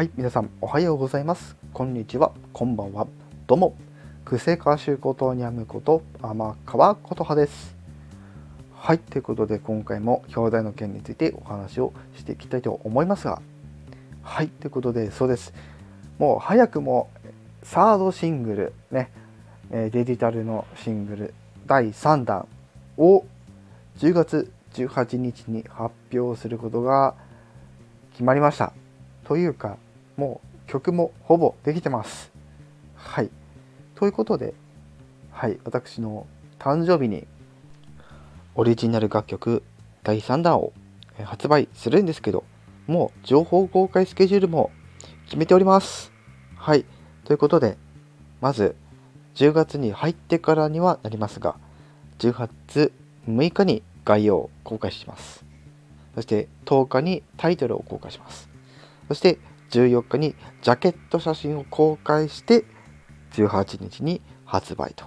はい、皆さんおはようございます。こんにちは、こんばんは。どうも、クセ歌手ことにゃむこと天川琴葉です。はい、ということで今回も兄弟の件についてお話をしていきたいと思いますが、はい、ということでそうです。もう早くもサードシングルね、デジタルのシングル第3弾を10月18日に発表することが決まりました。というかもう曲もほぼできてます。はい。ということで、はい、私の誕生日にオリジナル楽曲第3弾を発売するんですけど、もう情報公開スケジュールも決めております。はい。ということで、まず10月に入ってからにはなりますが、10月6日に概要を公開します。そして10日にタイトルを公開します。そして14日にジャケット写真を公開して18日に発売と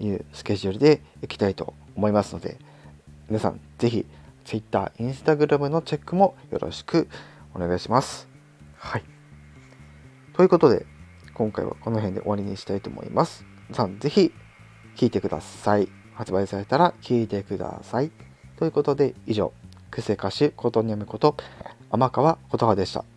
いうスケジュールでいきたいと思いますので皆さんぜひ Twitter、Instagram のチェックもよろしくお願いします。はい。ということで今回はこの辺で終わりにしたいと思います。皆さんぜひ聴いてください。発売されたら聴いてください。ということで以上、クセ歌手ことにゃむこと天川琴葉でした。